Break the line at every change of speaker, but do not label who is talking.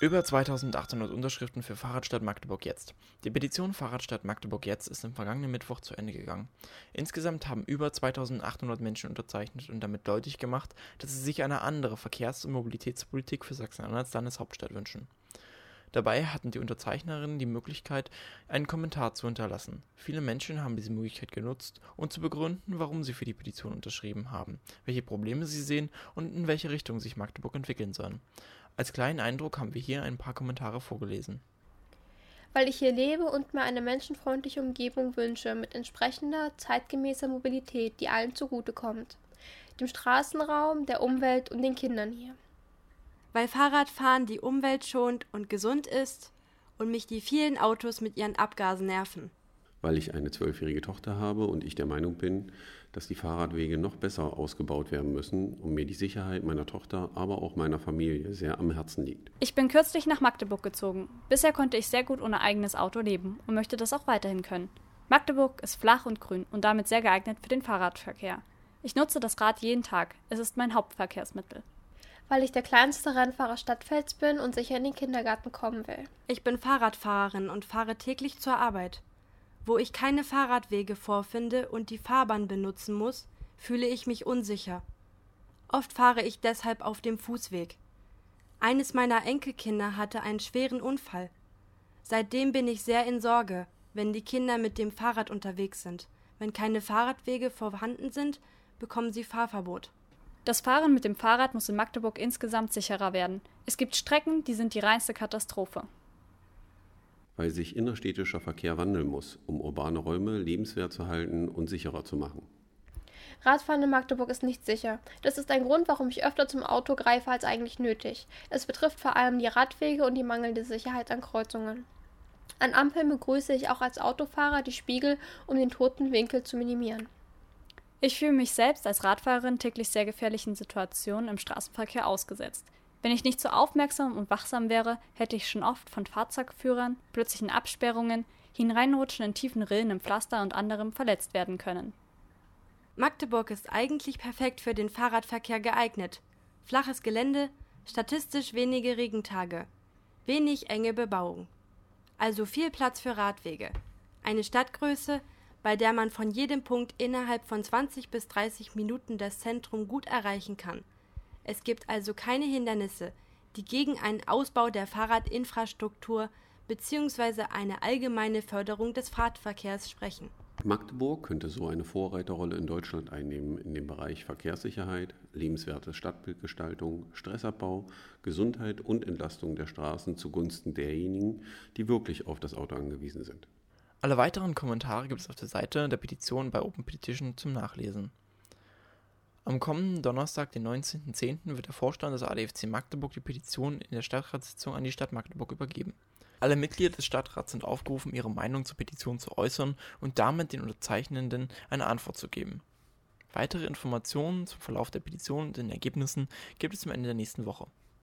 Über 2800 Unterschriften für Fahrradstadt Magdeburg jetzt. Die Petition Fahrradstadt Magdeburg jetzt ist am vergangenen Mittwoch zu Ende gegangen. Insgesamt haben über 2800 Menschen unterzeichnet und damit deutlich gemacht, dass sie sich eine andere Verkehrs- und Mobilitätspolitik für Sachsen-Anhalt als Landeshauptstadt wünschen. Dabei hatten die Unterzeichnerinnen die Möglichkeit, einen Kommentar zu hinterlassen. Viele Menschen haben diese Möglichkeit genutzt, um zu begründen, warum sie für die Petition unterschrieben haben, welche Probleme sie sehen und in welche Richtung sich Magdeburg entwickeln soll. Als kleinen Eindruck haben wir hier ein paar Kommentare vorgelesen.
Weil ich hier lebe und mir eine menschenfreundliche Umgebung wünsche, mit entsprechender, zeitgemäßer Mobilität, die allen zugutekommt. Dem Straßenraum, der Umwelt und den Kindern hier.
Weil Fahrradfahren die Umwelt schont und gesund ist und mich die vielen Autos mit ihren Abgasen nerven
weil ich eine zwölfjährige Tochter habe und ich der Meinung bin, dass die Fahrradwege noch besser ausgebaut werden müssen und mir die Sicherheit meiner Tochter, aber auch meiner Familie sehr am Herzen liegt.
Ich bin kürzlich nach Magdeburg gezogen. Bisher konnte ich sehr gut ohne eigenes Auto leben und möchte das auch weiterhin können. Magdeburg ist flach und grün und damit sehr geeignet für den Fahrradverkehr. Ich nutze das Rad jeden Tag. Es ist mein Hauptverkehrsmittel
weil ich der kleinste Rennfahrer Stadtfelds bin und sicher in den Kindergarten kommen will.
Ich bin Fahrradfahrerin und fahre täglich zur Arbeit. Wo ich keine Fahrradwege vorfinde und die Fahrbahn benutzen muss, fühle ich mich unsicher. Oft fahre ich deshalb auf dem Fußweg. Eines meiner Enkelkinder hatte einen schweren Unfall. Seitdem bin ich sehr in Sorge, wenn die Kinder mit dem Fahrrad unterwegs sind. Wenn keine Fahrradwege vorhanden sind, bekommen sie Fahrverbot.
Das Fahren mit dem Fahrrad muss in Magdeburg insgesamt sicherer werden. Es gibt Strecken, die sind die reinste Katastrophe
weil sich innerstädtischer Verkehr wandeln muss, um urbane Räume lebenswert zu halten und sicherer zu machen.
Radfahren in Magdeburg ist nicht sicher. Das ist ein Grund, warum ich öfter zum Auto greife als eigentlich nötig. Es betrifft vor allem die Radwege und die mangelnde Sicherheit an Kreuzungen. An Ampeln begrüße ich auch als Autofahrer die Spiegel, um den toten Winkel zu minimieren.
Ich fühle mich selbst als Radfahrerin täglich sehr gefährlichen Situationen im Straßenverkehr ausgesetzt. Wenn ich nicht so aufmerksam und wachsam wäre, hätte ich schon oft von Fahrzeugführern, plötzlichen Absperrungen, hineinrutschen in tiefen Rillen im Pflaster und anderem verletzt werden können.
Magdeburg ist eigentlich perfekt für den Fahrradverkehr geeignet. Flaches Gelände, statistisch wenige Regentage, wenig enge Bebauung. Also viel Platz für Radwege. Eine Stadtgröße, bei der man von jedem Punkt innerhalb von 20 bis 30 Minuten das Zentrum gut erreichen kann – es gibt also keine Hindernisse, die gegen einen Ausbau der Fahrradinfrastruktur bzw. eine allgemeine Förderung des Fahrradverkehrs sprechen.
Magdeburg könnte so eine Vorreiterrolle in Deutschland einnehmen in dem Bereich Verkehrssicherheit, lebenswerte Stadtbildgestaltung, Stressabbau, Gesundheit und Entlastung der Straßen zugunsten derjenigen, die wirklich auf das Auto angewiesen sind.
Alle weiteren Kommentare gibt es auf der Seite der Petition bei Open Petition zum Nachlesen. Am kommenden Donnerstag, den 19.10., wird der Vorstand des ADFC Magdeburg die Petition in der Stadtratssitzung an die Stadt Magdeburg übergeben. Alle Mitglieder des Stadtrats sind aufgerufen, ihre Meinung zur Petition zu äußern und damit den Unterzeichnenden eine Antwort zu geben. Weitere Informationen zum Verlauf der Petition und den Ergebnissen gibt es am Ende der nächsten Woche